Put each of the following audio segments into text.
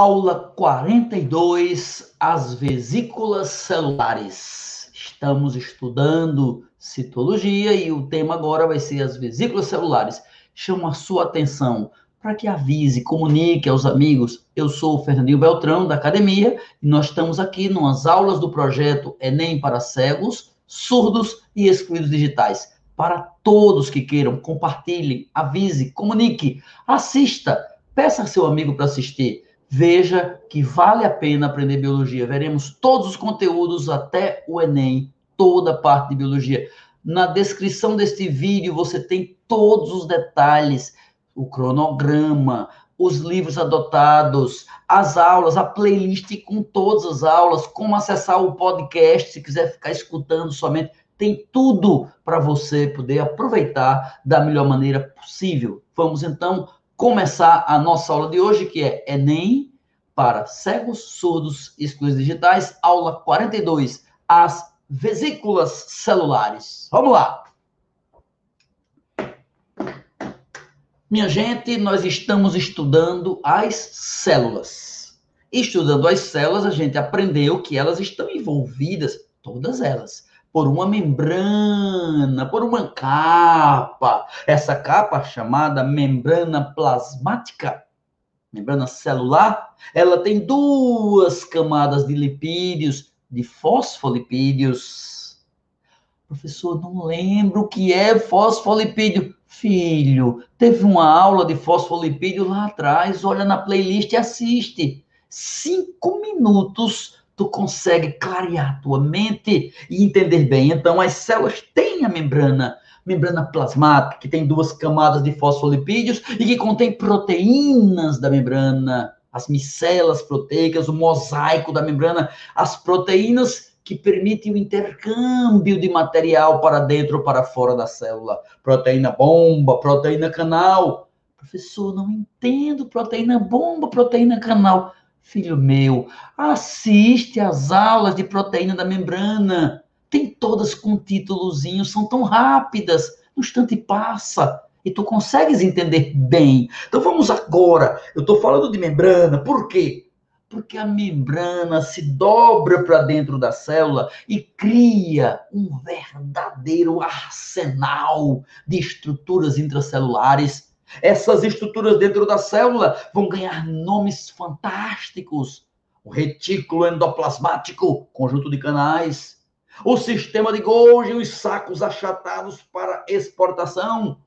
Aula 42, as vesículas celulares. Estamos estudando citologia e o tema agora vai ser as vesículas celulares. Chamo a sua atenção para que avise, comunique aos amigos. Eu sou o Fernandinho Beltrão, da academia, e nós estamos aqui nas aulas do projeto Enem para cegos, surdos e excluídos digitais. Para todos que queiram, compartilhe, avise, comunique, assista, peça seu amigo para assistir veja que vale a pena aprender biologia. Veremos todos os conteúdos até o Enem, toda a parte de biologia. Na descrição deste vídeo você tem todos os detalhes, o cronograma, os livros adotados, as aulas, a playlist com todas as aulas, como acessar o podcast, se quiser ficar escutando somente, tem tudo para você poder aproveitar da melhor maneira possível. Vamos então começar a nossa aula de hoje, que é Enem para cegos, surdos e excluídos digitais, aula 42, as vesículas celulares. Vamos lá! Minha gente, nós estamos estudando as células. Estudando as células, a gente aprendeu que elas estão envolvidas, todas elas, por uma membrana, por uma capa. Essa capa chamada membrana plasmática, membrana celular, ela tem duas camadas de lipídios, de fosfolipídios. Professor, não lembro o que é fosfolipídio. Filho, teve uma aula de fosfolipídio lá atrás, olha na playlist e assiste. Cinco minutos tu consegue clarear tua mente e entender bem. Então, as células têm a membrana, membrana plasmática, que tem duas camadas de fosfolipídios e que contém proteínas da membrana, as micelas proteicas, o mosaico da membrana, as proteínas que permitem o intercâmbio de material para dentro ou para fora da célula. Proteína bomba, proteína canal. Professor, não entendo proteína bomba, proteína canal. Filho meu, assiste às aulas de proteína da membrana. Tem todas com títulozinho, são tão rápidas. No instante passa e tu consegues entender bem. Então vamos agora. Eu estou falando de membrana, por quê? Porque a membrana se dobra para dentro da célula e cria um verdadeiro arsenal de estruturas intracelulares essas estruturas dentro da célula vão ganhar nomes fantásticos. O retículo endoplasmático, conjunto de canais. O sistema de Golgi, os sacos achatados para exportação.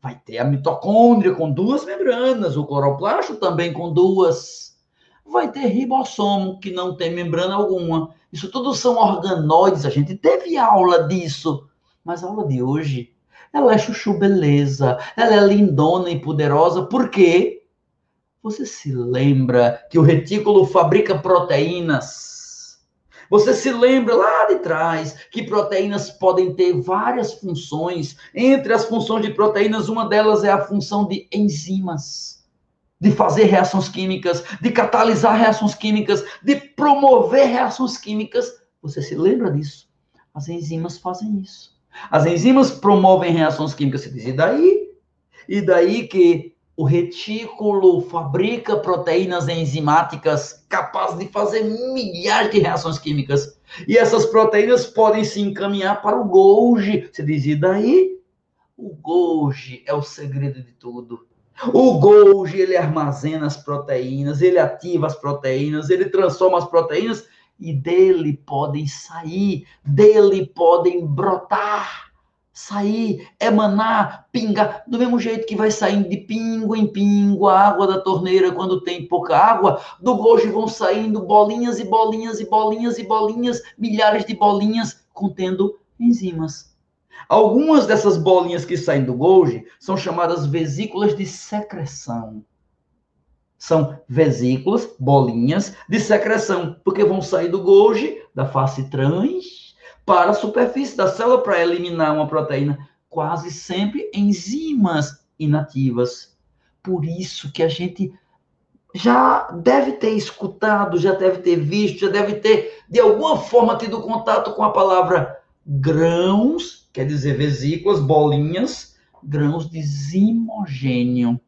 Vai ter a mitocôndria com duas membranas, o cloroplasto também com duas. Vai ter ribossomo, que não tem membrana alguma. Isso tudo são organoides, a gente teve aula disso. Mas a aula de hoje ela é chuchu beleza, ela é lindona e poderosa, por quê? Você se lembra que o retículo fabrica proteínas? Você se lembra lá de trás que proteínas podem ter várias funções. Entre as funções de proteínas, uma delas é a função de enzimas, de fazer reações químicas, de catalisar reações químicas, de promover reações químicas. Você se lembra disso? As enzimas fazem isso. As enzimas promovem reações químicas, diz, e daí? E daí que o retículo fabrica proteínas enzimáticas capazes de fazer milhares de reações químicas. E essas proteínas podem se encaminhar para o Golgi. Você diz, e daí? O Golgi é o segredo de tudo. O Golgi, ele armazena as proteínas, ele ativa as proteínas, ele transforma as proteínas e dele podem sair, dele podem brotar, sair, emanar, pingar, do mesmo jeito que vai saindo de pingo em pingo a água da torneira quando tem pouca água, do gojo vão saindo bolinhas e bolinhas e bolinhas e bolinhas, milhares de bolinhas contendo enzimas. Algumas dessas bolinhas que saem do Golgi são chamadas vesículas de secreção são vesículas, bolinhas de secreção, porque vão sair do Golgi, da face trans, para a superfície da célula para eliminar uma proteína, quase sempre enzimas inativas. Por isso que a gente já deve ter escutado, já deve ter visto, já deve ter de alguma forma tido contato com a palavra grãos, quer dizer vesículas, bolinhas, grãos de zimogênio.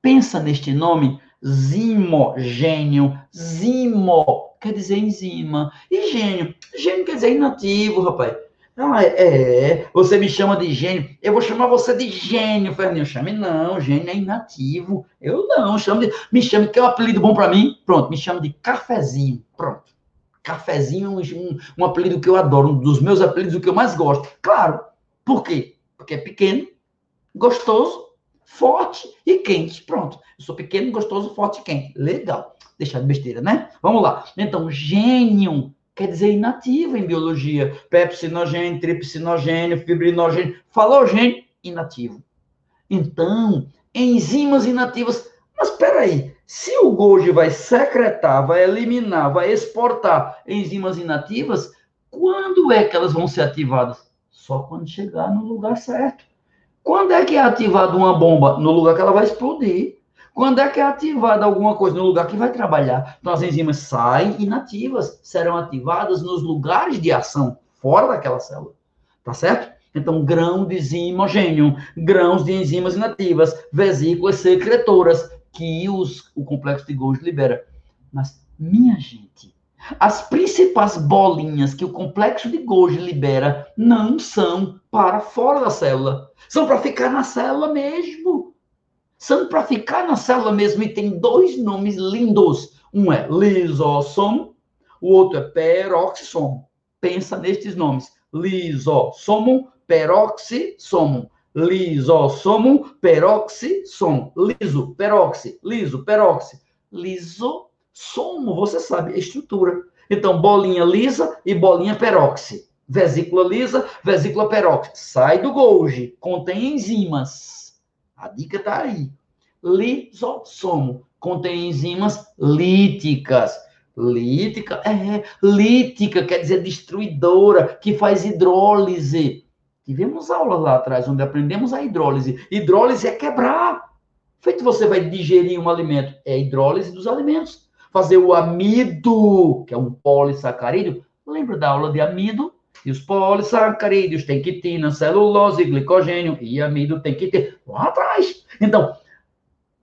Pensa neste nome zimogênio. Zimo quer dizer enzima. E gênio? Gênio quer dizer inativo, rapaz. Ah, é, você me chama de gênio. Eu vou chamar você de gênio, Fernandinho. Chame não, gênio é inativo. Eu não, chamo de, me chame, que é um apelido bom para mim. Pronto, me chama de cafezinho. Pronto. Cafezinho é um, um, apelido que eu adoro, um dos meus apelidos, o que eu mais gosto. Claro. Por quê? Porque é pequeno, gostoso, forte e quente. Pronto. Eu sou pequeno, gostoso, forte e quente. Legal. Deixar de besteira, né? Vamos lá. Então, gênio quer dizer inativo em biologia. Pepsinogênio, tripsinogênio, fibrinogênio. Falou gênio, inativo. Então, enzimas inativas. Mas espera aí, se o Golgi vai secretar, vai eliminar, vai exportar enzimas inativas, quando é que elas vão ser ativadas? Só quando chegar no lugar certo. Quando é que é ativada uma bomba? No lugar que ela vai explodir. Quando é que é ativada alguma coisa? No lugar que vai trabalhar. Então, as enzimas saem inativas, serão ativadas nos lugares de ação, fora daquela célula. Tá certo? Então, grão de zimogênio, grãos de enzimas inativas, vesículas secretoras, que os, o complexo de Golgi libera. Mas, minha gente, as principais bolinhas que o complexo de Golgi libera não são para fora da célula. São para ficar na célula mesmo são para ficar na célula mesmo e tem dois nomes lindos. Um é lisossomo, o outro é peroxissomo. Pensa nestes nomes: lisossomo, peroxissomo. Lisossomo, peroxissomo. Liso, peroxi, liso, peroxi. Lisossomo, você sabe, estrutura. Então, bolinha lisa e bolinha peroxi. Vesícula lisa, vesícula peroxi. Sai do Golgi, contém enzimas a dica está aí. Lisossomo contém enzimas líticas. Lítica, é, lítica quer dizer destruidora, que faz hidrólise. Tivemos aula lá atrás onde aprendemos a hidrólise. Hidrólise é quebrar. Feito você vai digerir um alimento, é a hidrólise dos alimentos. Fazer o amido, que é um polissacarídeo. Lembra da aula de amido? E os polissacarídeos têm quitina, celulose, glicogênio e amido tem que ter lá atrás. Então,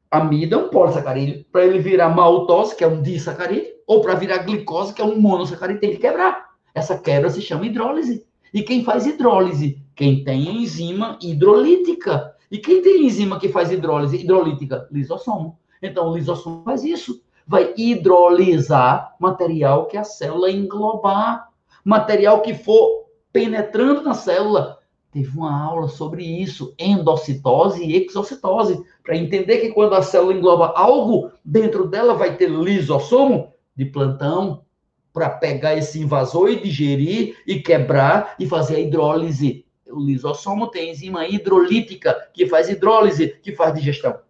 amido é um polissacarídeo. Para ele virar maltose, que é um disacarídeo, ou para virar glicose, que é um monossacarídeo, tem que quebrar. Essa quebra se chama hidrólise. E quem faz hidrólise? Quem tem enzima hidrolítica. E quem tem enzima que faz hidrólise hidrolítica? Lisossomo. Então, o lisossomo faz isso. Vai hidrolisar material que a célula englobar material que for penetrando na célula. Teve uma aula sobre isso, endocitose e exocitose, para entender que quando a célula engloba algo, dentro dela vai ter lisossomo de plantão para pegar esse invasor e digerir e quebrar e fazer a hidrólise. O lisossomo tem enzima hidrolítica que faz hidrólise, que faz digestão.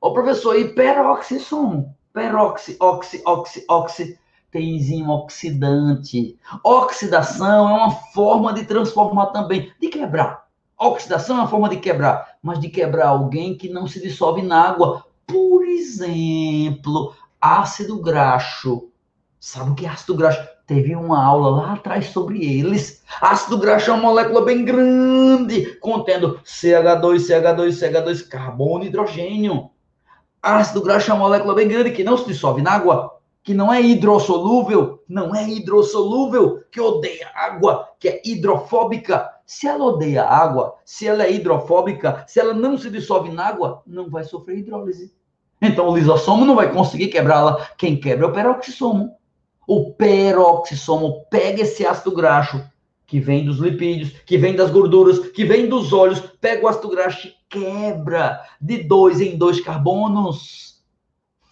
O professor, e peroxissomo? Peroxi, oxi, oxi, oxi tem enzima oxidante. Oxidação é uma forma de transformar também, de quebrar. Oxidação é uma forma de quebrar, mas de quebrar alguém que não se dissolve na água. Por exemplo, ácido graxo. Sabe o que é ácido graxo? Teve uma aula lá atrás sobre eles. Ácido graxo é uma molécula bem grande, contendo CH2, CH2, CH2, carbono e hidrogênio. Ácido graxo é uma molécula bem grande que não se dissolve na água que não é hidrossolúvel, não é hidrossolúvel, que odeia água, que é hidrofóbica. Se ela odeia água, se ela é hidrofóbica, se ela não se dissolve na água, não vai sofrer hidrólise. Então o lisossomo não vai conseguir quebrá-la. Quem quebra é o peroxissomo. O peroxissomo pega esse ácido graxo que vem dos lipídios, que vem das gorduras, que vem dos óleos, pega o ácido graxo e quebra de dois em dois carbonos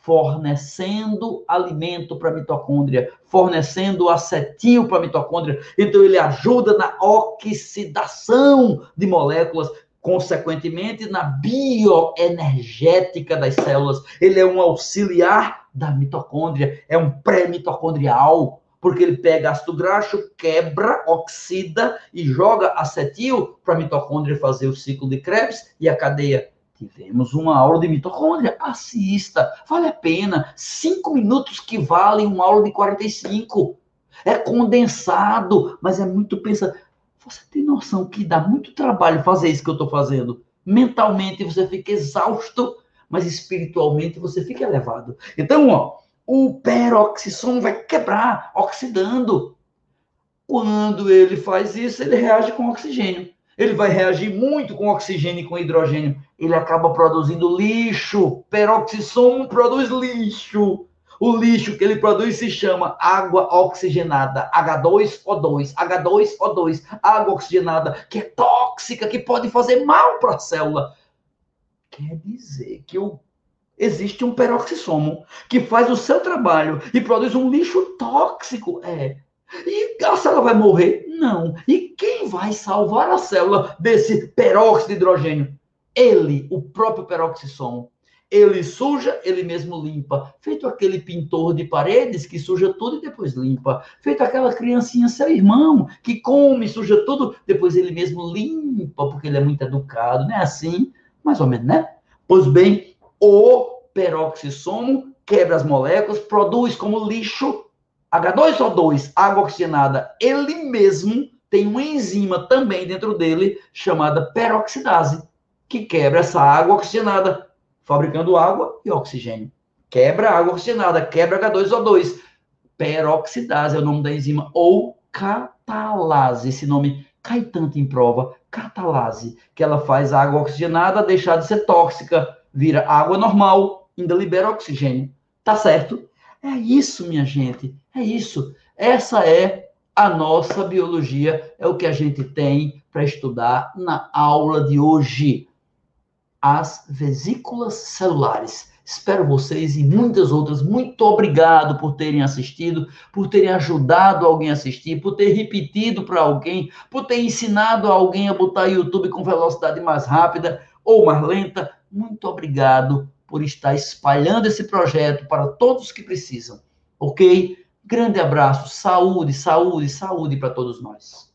fornecendo alimento para a mitocôndria, fornecendo acetil para a mitocôndria. Então, ele ajuda na oxidação de moléculas, consequentemente, na bioenergética das células. Ele é um auxiliar da mitocôndria, é um pré-mitocondrial, porque ele pega ácido graxo, quebra, oxida e joga acetil para a mitocôndria fazer o ciclo de Krebs e a cadeia Tivemos uma aula de mitocôndria. Assista, vale a pena. Cinco minutos que valem uma aula de 45. É condensado, mas é muito pensa. Você tem noção que dá muito trabalho fazer isso que eu estou fazendo? Mentalmente você fica exausto, mas espiritualmente você fica elevado. Então, ó, o peroxissomo vai quebrar, oxidando. Quando ele faz isso, ele reage com oxigênio. Ele vai reagir muito com oxigênio e com hidrogênio. Ele acaba produzindo lixo. Peroxissomo produz lixo. O lixo que ele produz se chama água oxigenada, H2O2, H2O2, água oxigenada, que é tóxica, que pode fazer mal para a célula. Quer dizer que o existe um peroxissomo que faz o seu trabalho e produz um lixo tóxico. É. E a célula vai morrer? Não. E quem vai salvar a célula desse peróxido de hidrogênio? Ele, o próprio peroxissomo. Ele suja, ele mesmo limpa. Feito aquele pintor de paredes que suja tudo e depois limpa. Feito aquela criancinha, seu irmão, que come, suja tudo, depois ele mesmo limpa, porque ele é muito educado. Não é assim? Mais ou menos, né? Pois bem, o peroxissomo quebra as moléculas, produz como lixo H2O2, água oxigenada. Ele mesmo tem uma enzima também dentro dele chamada peroxidase, que quebra essa água oxigenada fabricando água e oxigênio. Quebra água oxigenada, quebra H2O2. Peroxidase é o nome da enzima, ou catalase. Esse nome cai tanto em prova. Catalase, que ela faz a água oxigenada deixar de ser tóxica, vira água normal, ainda libera oxigênio. Tá certo? É isso, minha gente. É isso. Essa é a nossa biologia, é o que a gente tem para estudar na aula de hoje as vesículas celulares. Espero vocês e muitas outras. Muito obrigado por terem assistido, por terem ajudado alguém a assistir, por ter repetido para alguém, por ter ensinado alguém a botar YouTube com velocidade mais rápida ou mais lenta. Muito obrigado por estar espalhando esse projeto para todos que precisam. Ok? Grande abraço, saúde, saúde, saúde para todos nós.